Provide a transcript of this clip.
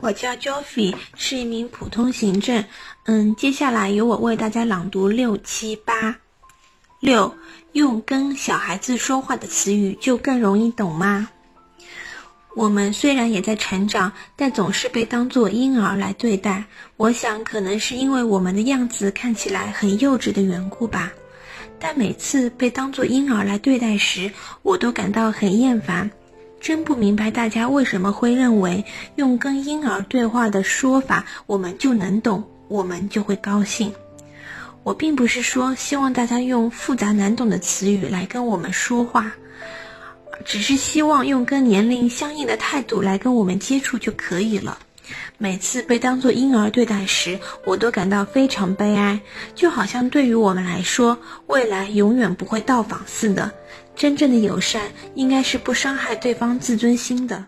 我叫 Joffy，是一名普通行政。嗯，接下来由我为大家朗读六七八。六，用跟小孩子说话的词语就更容易懂吗？我们虽然也在成长，但总是被当作婴儿来对待。我想，可能是因为我们的样子看起来很幼稚的缘故吧。但每次被当作婴儿来对待时，我都感到很厌烦。真不明白大家为什么会认为用跟婴儿对话的说法，我们就能懂，我们就会高兴。我并不是说希望大家用复杂难懂的词语来跟我们说话，只是希望用跟年龄相应的态度来跟我们接触就可以了。每次被当作婴儿对待时，我都感到非常悲哀，就好像对于我们来说，未来永远不会到访似的。真正的友善，应该是不伤害对方自尊心的。